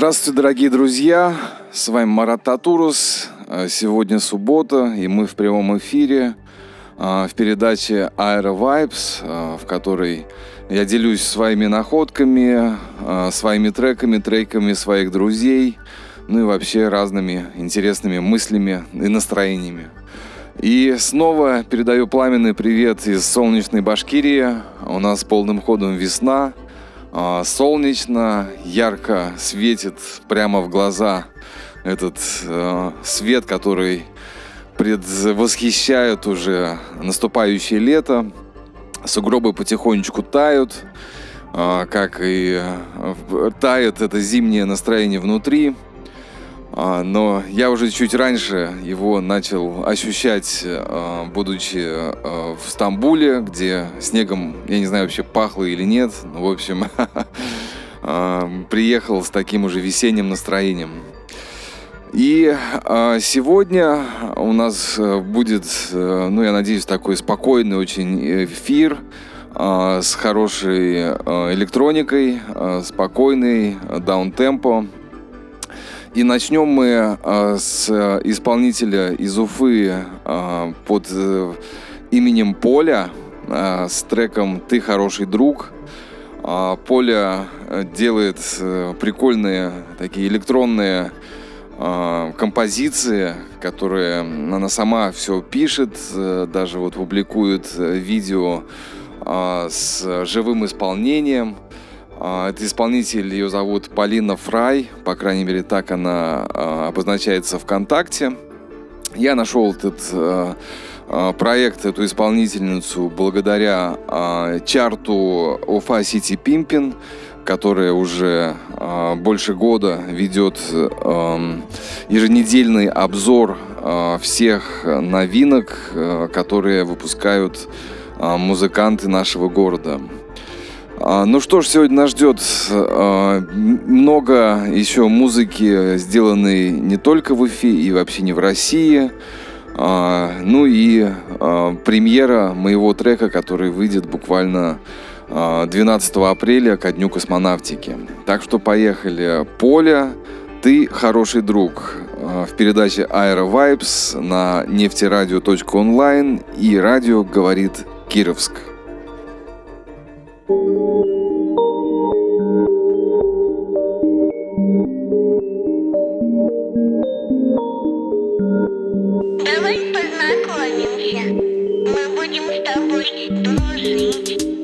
Здравствуйте, дорогие друзья! С вами Марат Татурус. Э, сегодня суббота, и мы в прямом эфире э, в передаче Aero Vibes, э, в которой я делюсь своими находками, своими треками, треками своих друзей, ну и вообще разными интересными мыслями и настроениями. И снова передаю пламенный привет из солнечной Башкирии. У нас полным ходом весна – а, солнечно, ярко светит прямо в глаза этот э, свет, который предвосхищает уже наступающее лето. Сугробы потихонечку тают, э, как и э, тает это зимнее настроение внутри. А, но я уже чуть раньше его начал ощущать, а, будучи а, в Стамбуле, где снегом, я не знаю, вообще пахло или нет. В общем, приехал с таким уже весенним настроением. И сегодня у нас будет, ну, я надеюсь, такой спокойный очень эфир с хорошей электроникой, спокойный, даунтемпо. И начнем мы э, с исполнителя из Уфы э, под э, именем Поля э, с треком «Ты хороший друг». Э, Поля делает э, прикольные такие электронные э, композиции, которые она сама все пишет, э, даже вот публикует видео э, с живым исполнением – а, это исполнитель, ее зовут Полина Фрай, по крайней мере так она а, обозначается ВКонтакте. Я нашел этот а, проект, эту исполнительницу благодаря чарту Уфа Сити Пимпин, которая уже больше года ведет еженедельный обзор всех новинок, которые выпускают музыканты нашего города. А, ну что ж, сегодня нас ждет а, много еще музыки, сделанной не только в Уфе и вообще не в России. А, ну и премьера моего трека, который выйдет буквально 12 апреля ко Дню космонавтики. Так что поехали. Поля, ты хороший друг. В передаче Aero Vibes на нефтерадио.онлайн и радио говорит Кировск. Давай познакомимся. Мы будем с тобой дружить.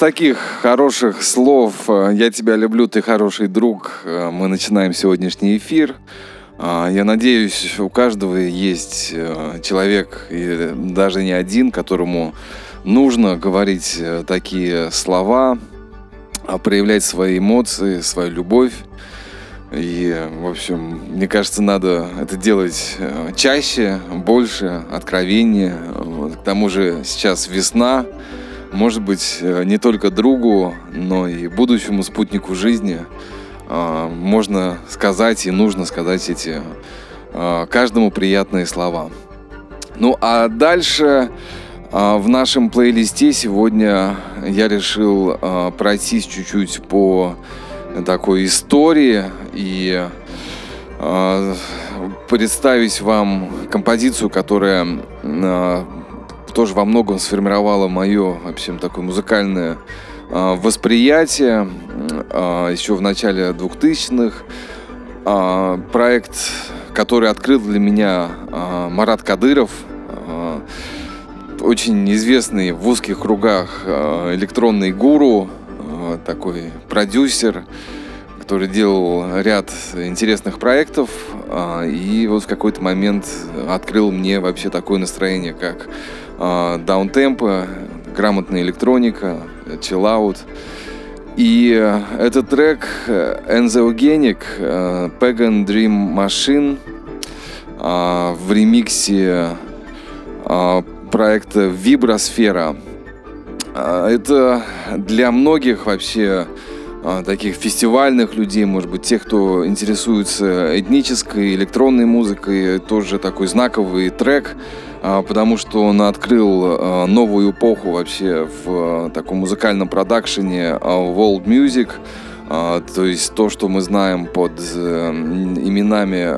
Таких хороших слов э, «Я тебя люблю, ты хороший друг» э, мы начинаем сегодняшний эфир. А, я надеюсь, у каждого есть э, человек, и даже не один, которому нужно говорить такие слова, а проявлять свои эмоции, свою любовь. И, в общем, мне кажется, надо это делать чаще, больше, откровеннее. К тому же сейчас весна, может быть, э, не только другу, но и будущему спутнику жизни а, можно сказать и нужно сказать эти а, каждому приятные слова. Ну а дальше в нашем плейлисте сегодня я решил пройтись чуть-чуть по такой истории и представить вам композицию, которая тоже во многом сформировало мое, в общем, такое музыкальное э, восприятие э, еще в начале 2000-х. Э, а, проект, который открыл для меня Марат Кадыров, очень известный в узких кругах электронный гуру, такой продюсер, который делал ряд интересных проектов, и вот в какой-то момент открыл мне вообще такое настроение, как даунтемпа, грамотная электроника, чиллаут. И э, этот трек Enzeogenic э, Pagan Dream Machine э, в ремиксе проекта Вибросфера. Это для многих вообще таких фестивальных людей, может быть, тех, кто интересуется этнической, электронной музыкой, тоже такой знаковый трек – а, потому что он открыл а, новую эпоху вообще в а, таком музыкальном продакшене world music, то есть то, что мы знаем под э, именами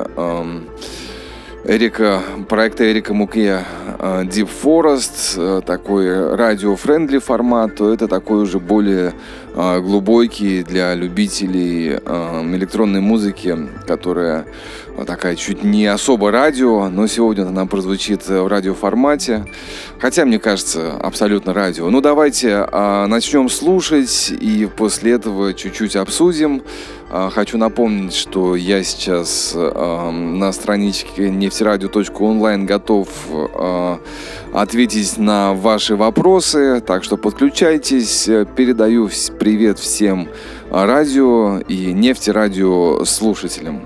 Эрика, проекта Эрика Муке Deep Forest, такой radio-friendly формат, то это такой уже более глубокий для любителей электронной музыки, которая такая чуть не особо радио, но сегодня она прозвучит в радиоформате. Хотя, мне кажется, абсолютно радио. Ну, давайте а, начнем слушать и после этого чуть-чуть обсудим. А, хочу напомнить, что я сейчас а, на страничке нефтерадио.онлайн готов а, ответить на ваши вопросы, так что подключайтесь. Передаю привет всем радио и нефтерадио слушателям.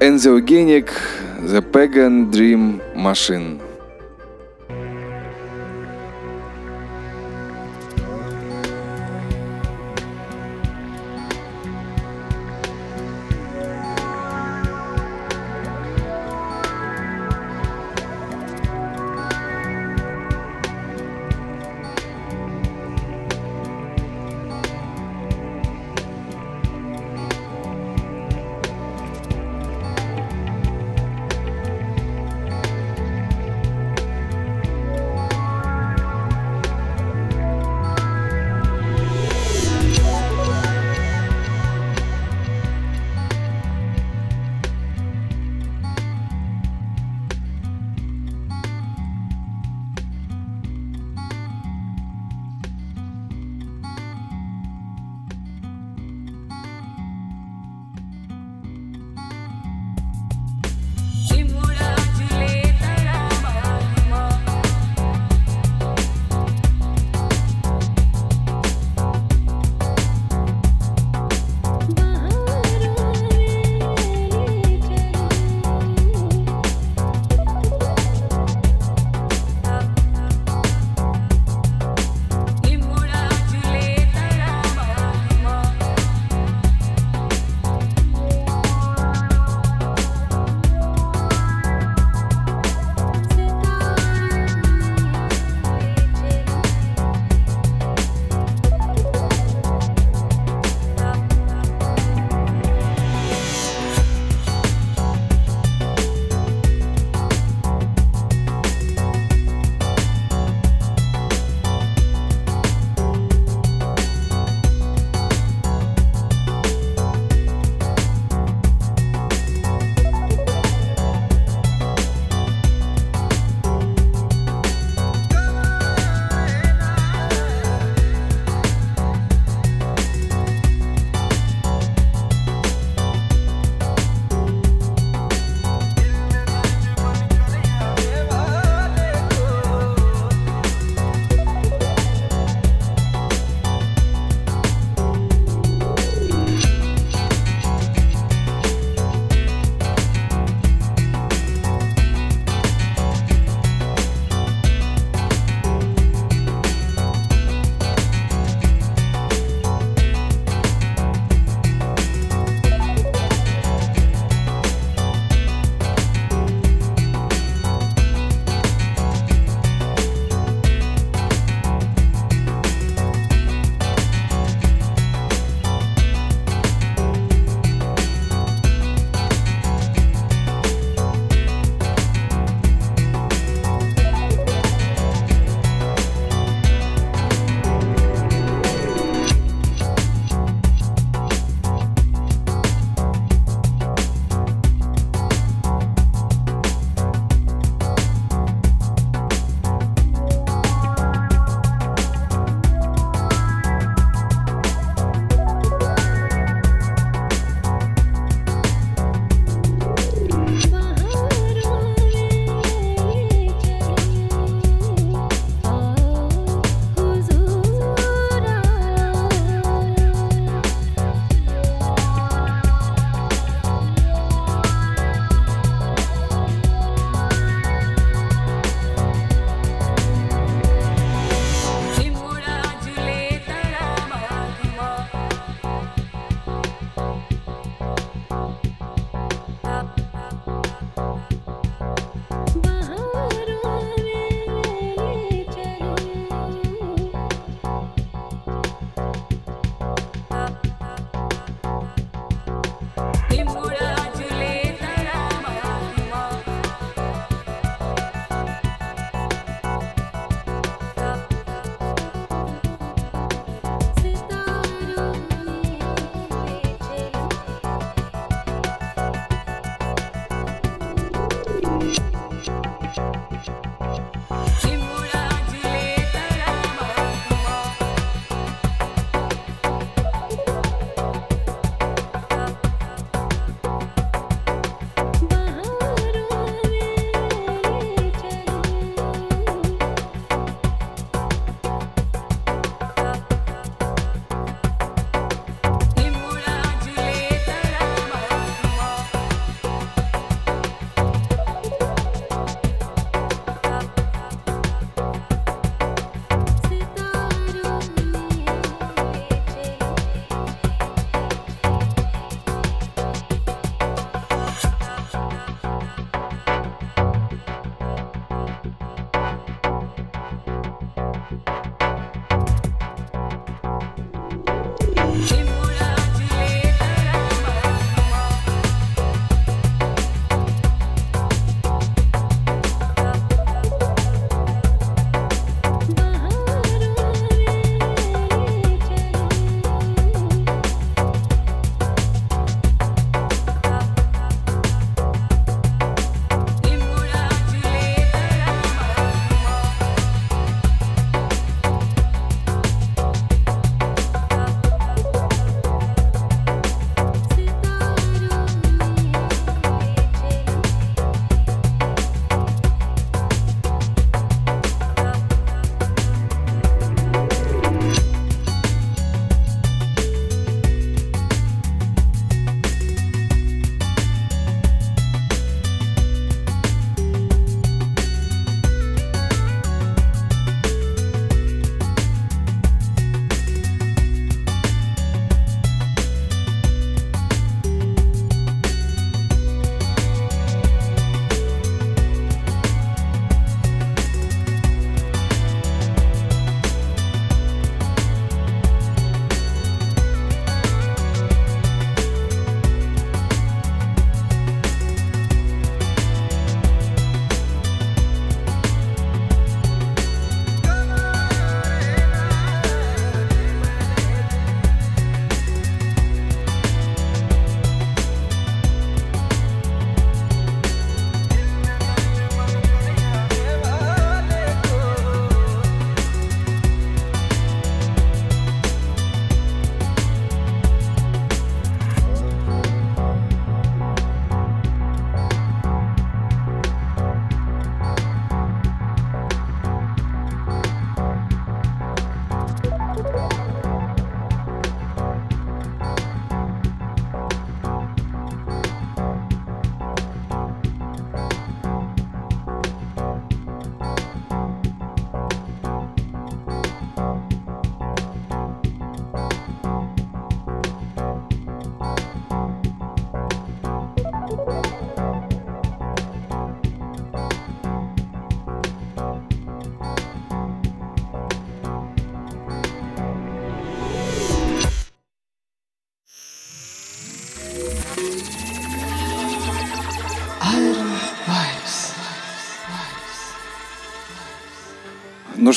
Enzeogenic The Pagan Dream Machine.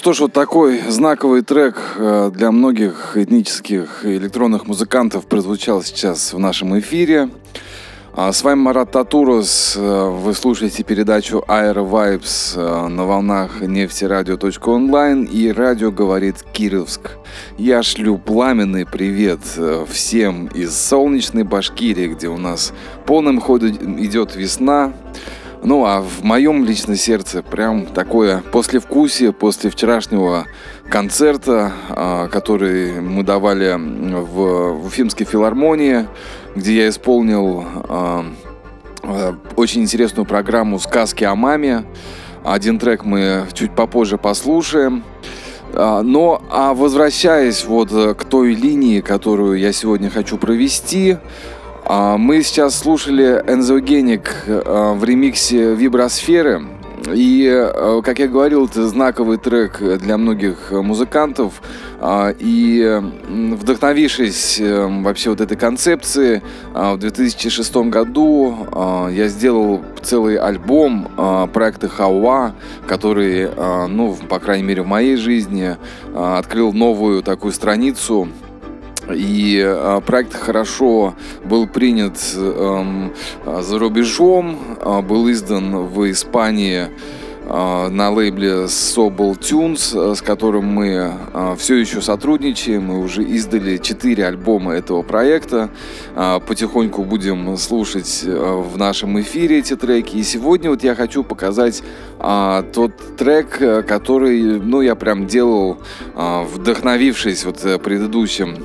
Что ж, вот такой знаковый трек э, для многих этнических электронных музыкантов прозвучал сейчас в нашем эфире. А с вами Марат Татурос. Э, вы слушаете передачу Air Vibes э, на волнах нефтерадио.онлайн и радио говорит Кировск. Я шлю пламенный привет всем из солнечной Башкирии, где у нас полным ходом идет весна. Ну, а в моем личном сердце прям такое послевкусие после вчерашнего концерта, а, который мы давали в, Уфимской филармонии, где я исполнил а, а, очень интересную программу «Сказки о маме». Один трек мы чуть попозже послушаем. Но, а возвращаясь вот к той линии, которую я сегодня хочу провести, а, мы сейчас слушали Энзогеник а, в ремиксе Вибросферы. И, а, как я говорил, это знаковый трек для многих музыкантов. И вдохновившись э, вообще вот этой концепцией, в 2006 году я сделал целый альбом проекта Хауа, который, ну, по крайней мере, в моей жизни открыл новую такую страницу и э, проект хорошо был принят э, за рубежом, э, был издан в Испании на лейбле Sobel Tunes, с которым мы все еще сотрудничаем. Мы уже издали 4 альбома этого проекта. Потихоньку будем слушать в нашем эфире эти треки. И сегодня вот я хочу показать тот трек, который, ну, я прям делал, вдохновившись вот предыдущим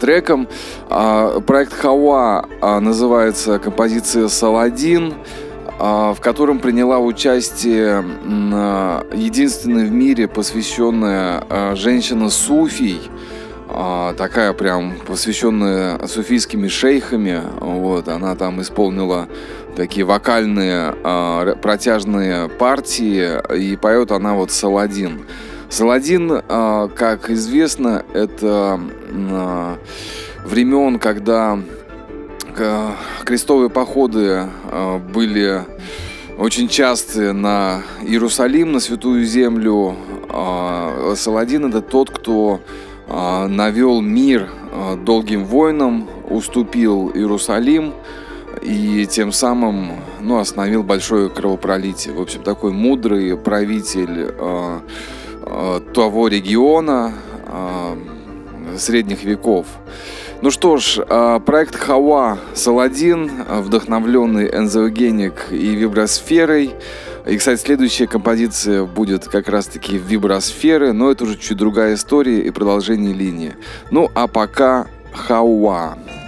треком. А, проект Хауа а, называется композиция «Саладин», в котором приняла участие единственная в мире посвященная женщина Суфий, такая прям посвященная суфийскими шейхами. Вот, она там исполнила такие вокальные протяжные партии, и поет она вот «Саладин». Саладин, а, как известно, это а, времен, когда крестовые походы а, были очень частые на Иерусалим, на Святую Землю. Саладин это тот, кто навел мир долгим войнам, уступил Иерусалим и тем самым ну, остановил большое кровопролитие. В общем, такой мудрый правитель того региона э, средних веков. Ну что ж, э, проект Хава Саладин, вдохновленный энзоогеник и вибросферой. И, кстати, следующая композиция будет как раз-таки вибросферы, но это уже чуть другая история и продолжение линии. Ну, а пока Хауа. Ну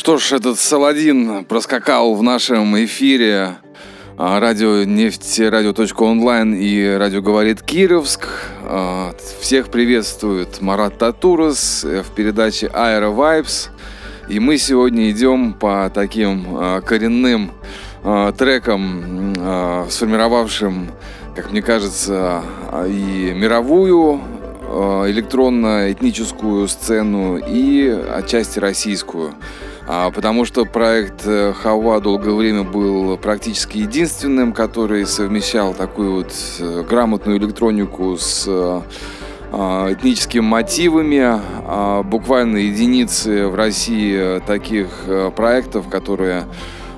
что ж, этот Саладин проскакал в нашем эфире а, радио нефть, радио.онлайн и радио говорит Кировск. А, всех приветствует Марат Татурас в передаче Aero Vibes. И мы сегодня идем по таким а, коренным трекам, сформировавшим, как мне кажется, и мировую электронно-этническую сцену, и отчасти российскую. А, потому что проект э, Хава долгое время был практически единственным, который совмещал такую вот э, грамотную электронику с э, а, этническими мотивами. А, буквально единицы в России таких проектов, которые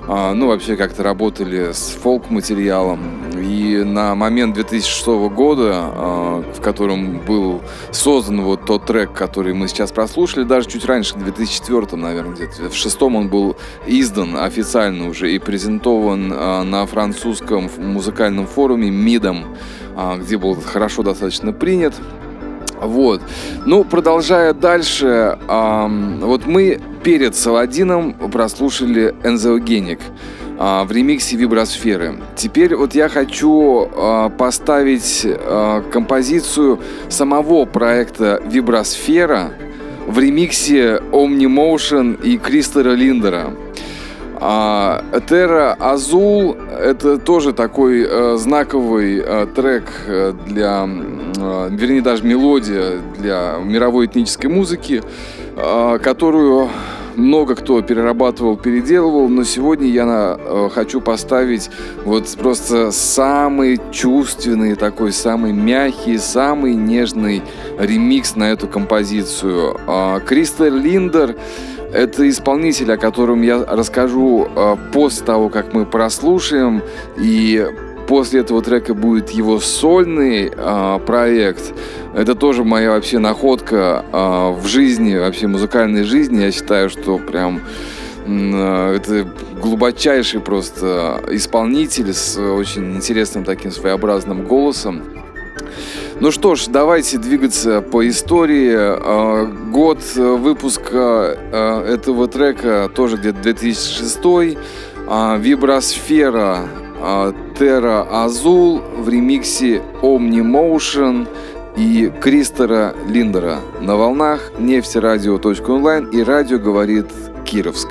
ну, вообще как-то работали с фолк-материалом. И на момент 2006 года, а, в котором был создан вот тот трек, который мы сейчас прослушали, даже чуть раньше, в 2004, наверное, где-то, в шестом он был издан официально уже и презентован а, на французском музыкальном форуме МИДом, где был хорошо достаточно принят. Вот. Ну, продолжая дальше, эм, вот мы перед Саладином прослушали «Энзеогеник» э, в ремиксе «Вибросферы». Теперь вот я хочу э, поставить э, композицию самого проекта «Вибросфера» в ремиксе «Omnimotion» и Кристера Линдера. А Terra Azul это тоже такой э, знаковый э, трек э, для, вернее даже мелодия для мировой этнической музыки, э, которую много кто перерабатывал, переделывал, но сегодня я на, э, хочу поставить вот просто самый чувственный такой, самый мягкий, самый нежный ремикс на эту композицию. Э, Кристер Линдер это исполнитель, о котором я расскажу э, после того, как мы прослушаем. И после этого трека будет его сольный э, проект. Это тоже моя вообще находка э, в жизни, вообще музыкальной жизни. Я считаю, что прям э, это глубочайший просто исполнитель с очень интересным таким своеобразным голосом. Ну что ж, давайте двигаться по истории. А, год выпуска а, этого трека тоже где-то 2006. А, Вибросфера Terra Azul в ремиксе Omni Motion и Кристера Линдера на волнах нефтерадио.онлайн и радио говорит Кировск.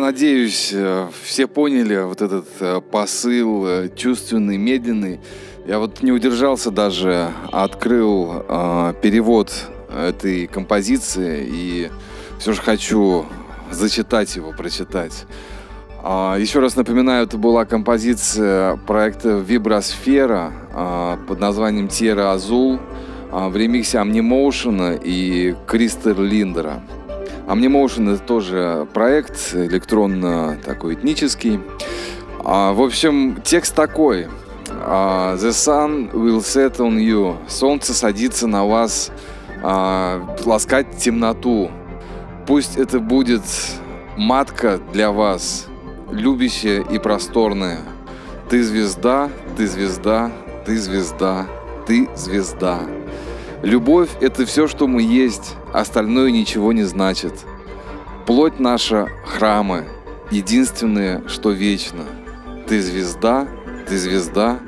Надеюсь, э, все поняли вот этот э, посыл э, чувственный, медленный. Я вот не удержался даже, открыл э, перевод этой композиции и все же хочу зачитать его, прочитать. А, еще раз напоминаю, это была композиция проекта Вибросфера а, под названием Тера Азул а, в ремиксе Амнимоушена и Кристер Линдера. Amnimotion это тоже проект электронно такой этнический. А, в общем, текст такой. А, The sun will set on you. Солнце садится на вас а, ласкать темноту. Пусть это будет матка для вас, любящая и просторная. Ты звезда, ты звезда, ты звезда, ты звезда. Любовь — это все, что мы есть, остальное ничего не значит. Плоть наша — храмы, единственное, что вечно. Ты звезда, ты звезда,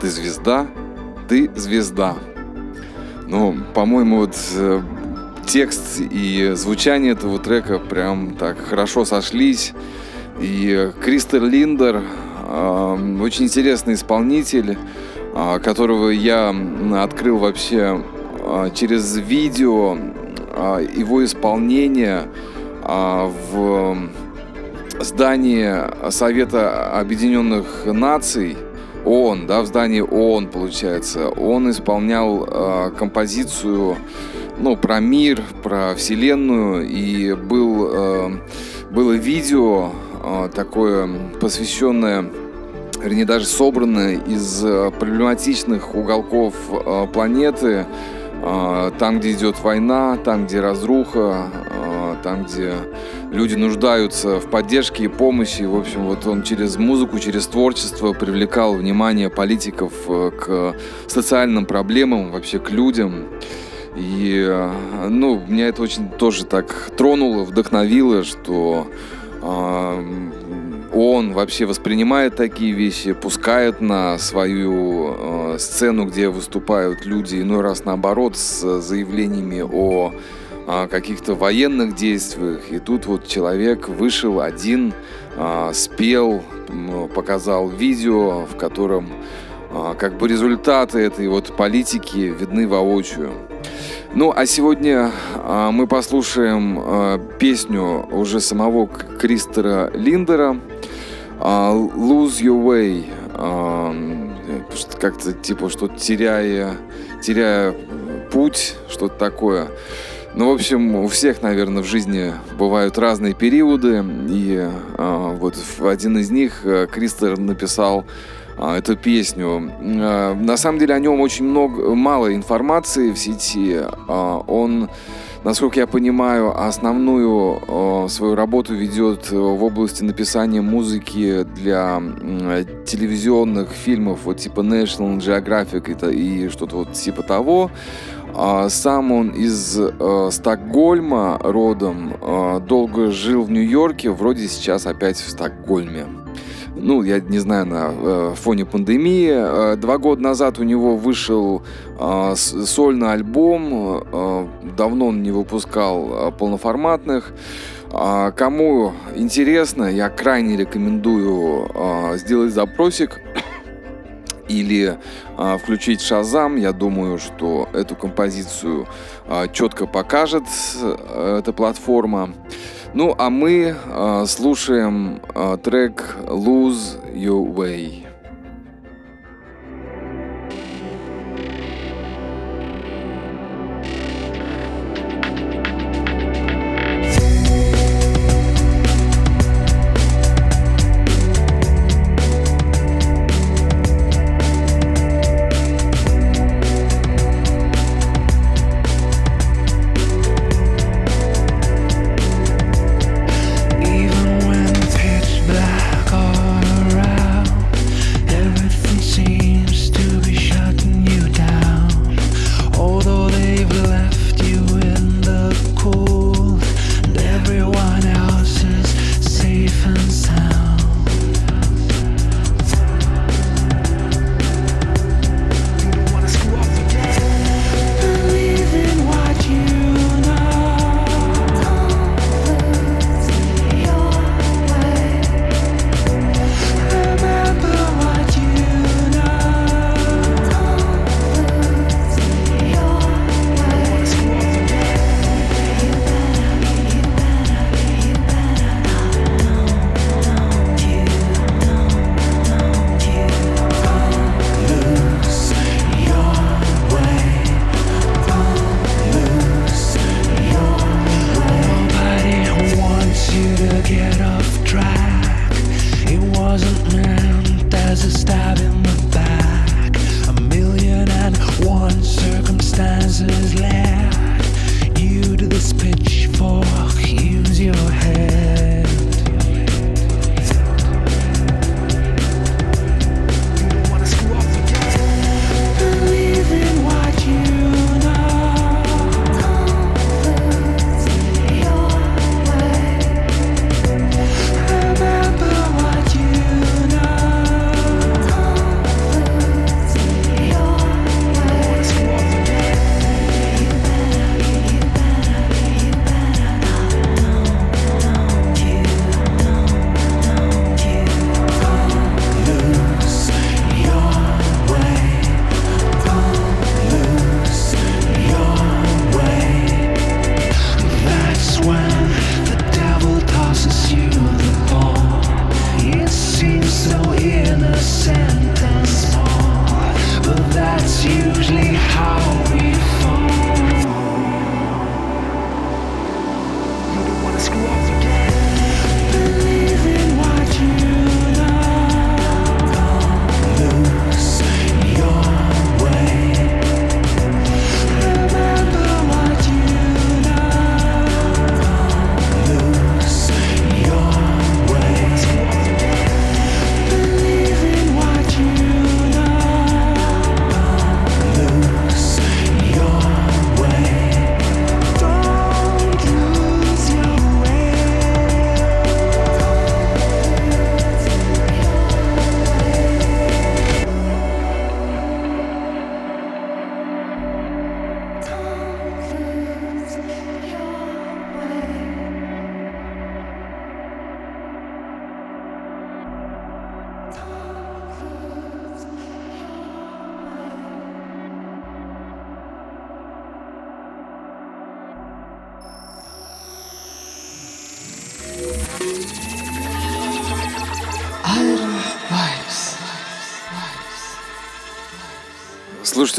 ты звезда, ты звезда. Ну, по-моему, вот э, текст и звучание этого трека прям так хорошо сошлись. И Кристер Линдер э, очень интересный исполнитель, э, которого я открыл вообще через видео а, его исполнение а, в здании Совета Объединенных Наций, ООН, да, в здании ООН, получается, он исполнял композицию, ну, про мир, про Вселенную, и был, было видео такое, посвященное вернее, даже собранное из проблематичных уголков планеты, а, там, где идет война, там, где разруха, а, там, где люди нуждаются в поддержке и помощи. В общем, вот он через музыку, через творчество привлекал внимание политиков э, к социальным проблемам, вообще к людям. И, э, ну, меня это очень тоже так тронуло, вдохновило, что а, он вообще воспринимает такие вещи, пускает на свою э, сцену, где выступают люди, иной раз наоборот, с заявлениями о э, каких-то военных действиях. И тут вот человек вышел один, э, спел, показал видео, в котором э, как бы результаты этой вот политики видны воочию. Ну, а сегодня э, мы послушаем э, песню уже самого Кристера Линдера uh, «Lose Your Way», uh, как-то типа, что теряя, теряя путь, что-то такое. Ну, в общем, у всех, наверное, в жизни бывают разные периоды, и э, вот в один из них э, Кристер написал а, эту песню. А, на самом деле о нем очень много, мало информации в сети. А, он, насколько я понимаю, основную свою работу ведет в области написания музыки для телевизионных фильмов, вот типа National Geographic и что-то вот типа того. Сам он из э, Стокгольма родом, э, долго жил в Нью-Йорке, вроде сейчас опять в Стокгольме ну, я не знаю, на э, фоне пандемии. Э, два года назад у него вышел э, сольный альбом. Э, давно он не выпускал э, полноформатных. Э, кому интересно, я крайне рекомендую э, сделать запросик или э, включить Шазам. Я думаю, что эту композицию э, четко покажет э, эта платформа. Ну, а мы э, слушаем э, трек Lose Your Way.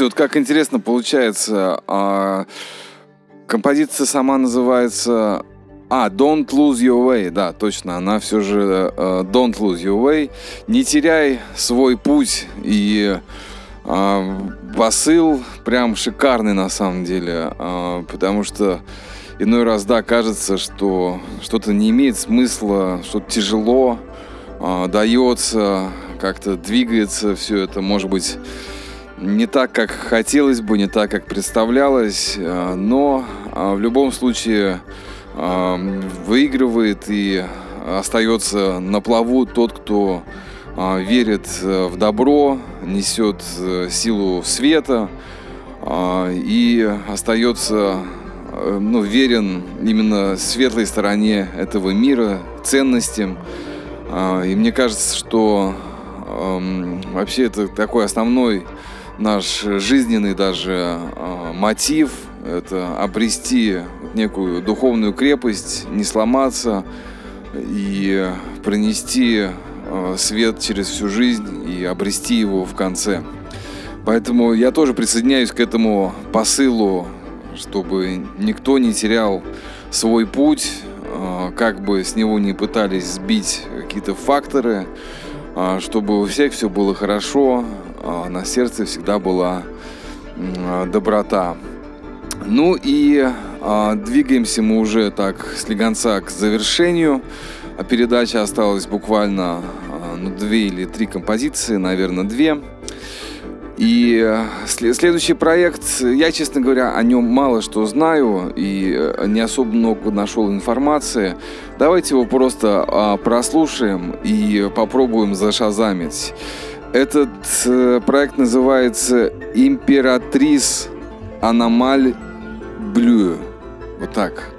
Слушайте, вот как интересно получается. А, композиция сама называется... А, Don't Lose Your Way, да, точно, она все же uh, Don't Lose Your Way. Не теряй свой путь и uh, посыл прям шикарный на самом деле, uh, потому что иной раз, да, кажется, что что-то не имеет смысла, что-то тяжело uh, дается, как-то двигается все это, может быть, не так, как хотелось бы, не так, как представлялось, э, но э, в любом случае э, выигрывает и остается на плаву тот, кто верит в добро, несет силу света и остается ну, верен именно светлой стороне этого мира, ценностям. И мне кажется, что эм, вообще это такой основной наш жизненный даже э, мотив – это обрести некую духовную крепость, не сломаться и принести э, свет через всю жизнь и обрести его в конце. Поэтому я тоже присоединяюсь к этому посылу, чтобы никто не терял свой путь, э, как бы с него не пытались сбить какие-то факторы, чтобы у всех все было хорошо, а, на сердце всегда была доброта. Ну и а, двигаемся мы уже так с легонца к завершению. А передача осталась буквально а, ну, две или три композиции, наверное, две. И следующий проект, я, честно говоря, о нем мало что знаю и э, не особо много нашел информации. Давайте его просто прослушаем и попробуем зашазамить. Этот э, проект называется «Императрис Аномаль Блю». Вот так.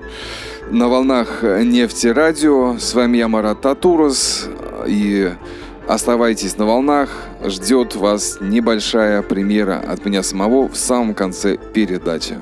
На волнах нефти радио. С вами я, Марат Татурос. И оставайтесь на волнах. Ждет вас небольшая премьера от меня самого в самом конце передачи.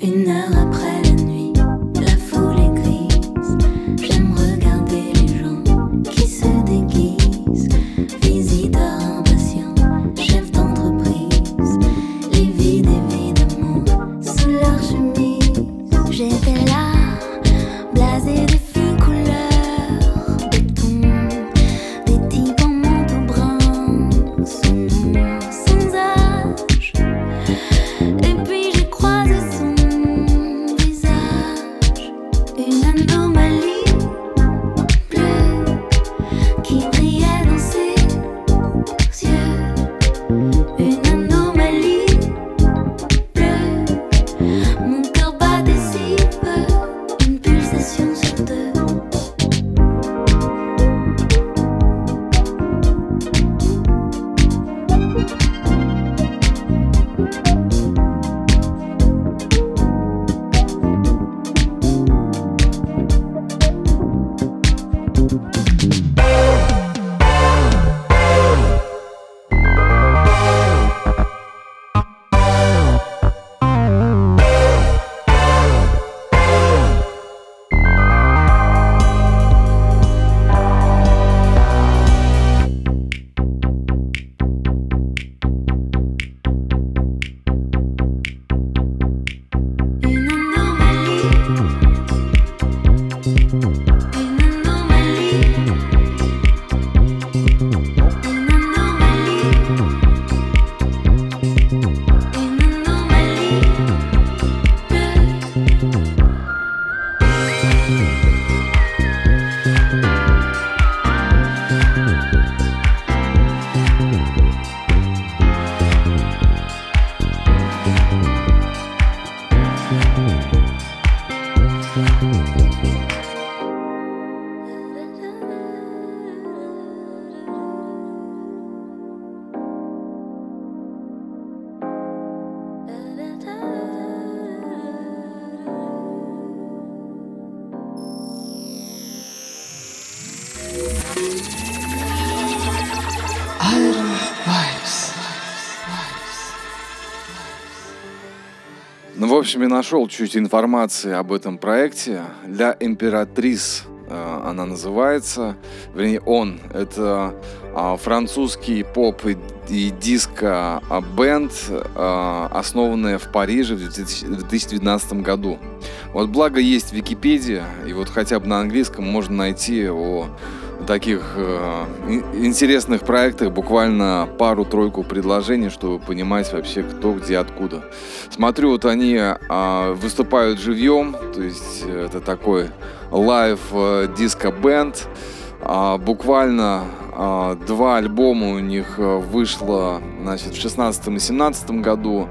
in the soon. Общем, я нашел чуть информации об этом проекте. Для императрис э, она называется. Вернее, он. Это а, французский поп и, диско-бенд, а, основанная в Париже в 2012 году. Вот благо есть Википедия, и вот хотя бы на английском можно найти о таких э, интересных проектах буквально пару-тройку предложений, чтобы понимать вообще кто, где, откуда. Смотрю, вот они э, выступают живьем, то есть это такой live э, disco-band. А, буквально а, два альбома у них э, вышло значит, в 16 и 17 году.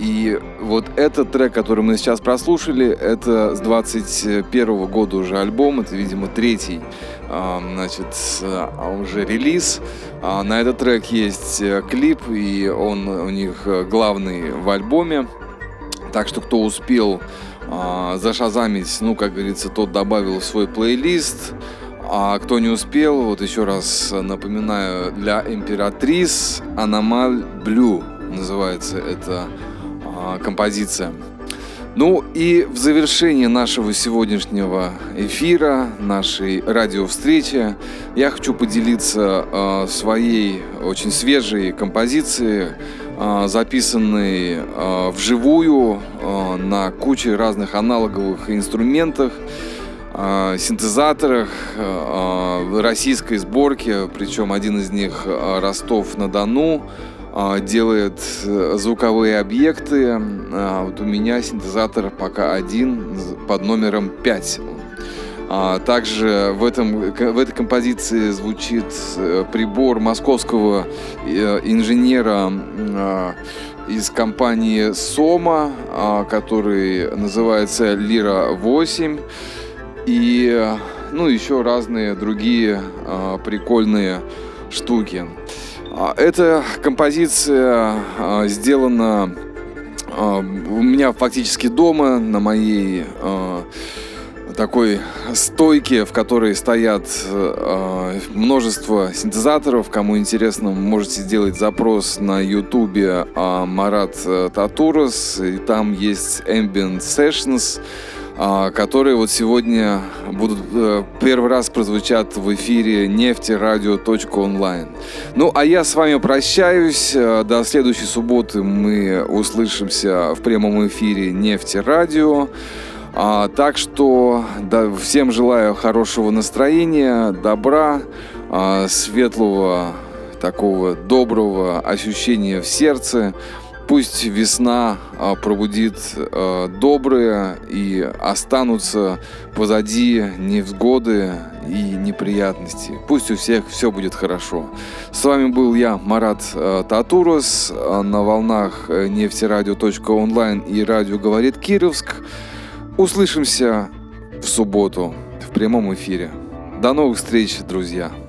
И вот этот трек, который мы сейчас прослушали, это с 21 года уже альбом, это, видимо, третий, а, значит, а уже релиз. А на этот трек есть э, клип, и он у них главный в альбоме. Так что кто успел зашазамить, ну, как говорится, тот добавил в свой плейлист. А кто не успел, вот еще раз напоминаю, для императрис Аномаль Блю называется эта а, композиция. Ну и в завершении нашего сегодняшнего эфира, нашей радиовстречи, я хочу поделиться э, своей очень свежей композицией, э, записанной э, вживую э, на куче разных аналоговых инструментах. Э, синтезаторах э, российской сборки, причем один из них э, Ростов-на-Дону делает звуковые объекты. Вот у меня синтезатор пока один под номером 5. Также в, этом, в этой композиции звучит прибор московского инженера из компании Сома, который называется Лира 8 и ну, еще разные другие э, прикольные штуки. А, эта композиция э, сделана э, у меня фактически дома, на моей такой стойке, в которой стоят множество синтезаторов. Кому интересно, можете сделать запрос на ютубе э, Марат Татурос, и там есть Ambient Sessions. А, которые вот сегодня будут э, первый раз прозвучат в эфире нефтерадио.онлайн. Ну, а я с вами прощаюсь. Э, до следующей субботы мы услышимся в прямом эфире Нефтерадио. А, так что да, всем желаю хорошего настроения, добра, а, светлого, такого доброго ощущения в сердце. Пусть весна а, пробудит а, добрые и останутся позади невзгоды и неприятности. Пусть у всех все будет хорошо. С вами был я, Марат а, Татурос, на волнах э, нефтерадио.онлайн и радио «Говорит Кировск». Услышимся в субботу в прямом эфире. До новых встреч, друзья!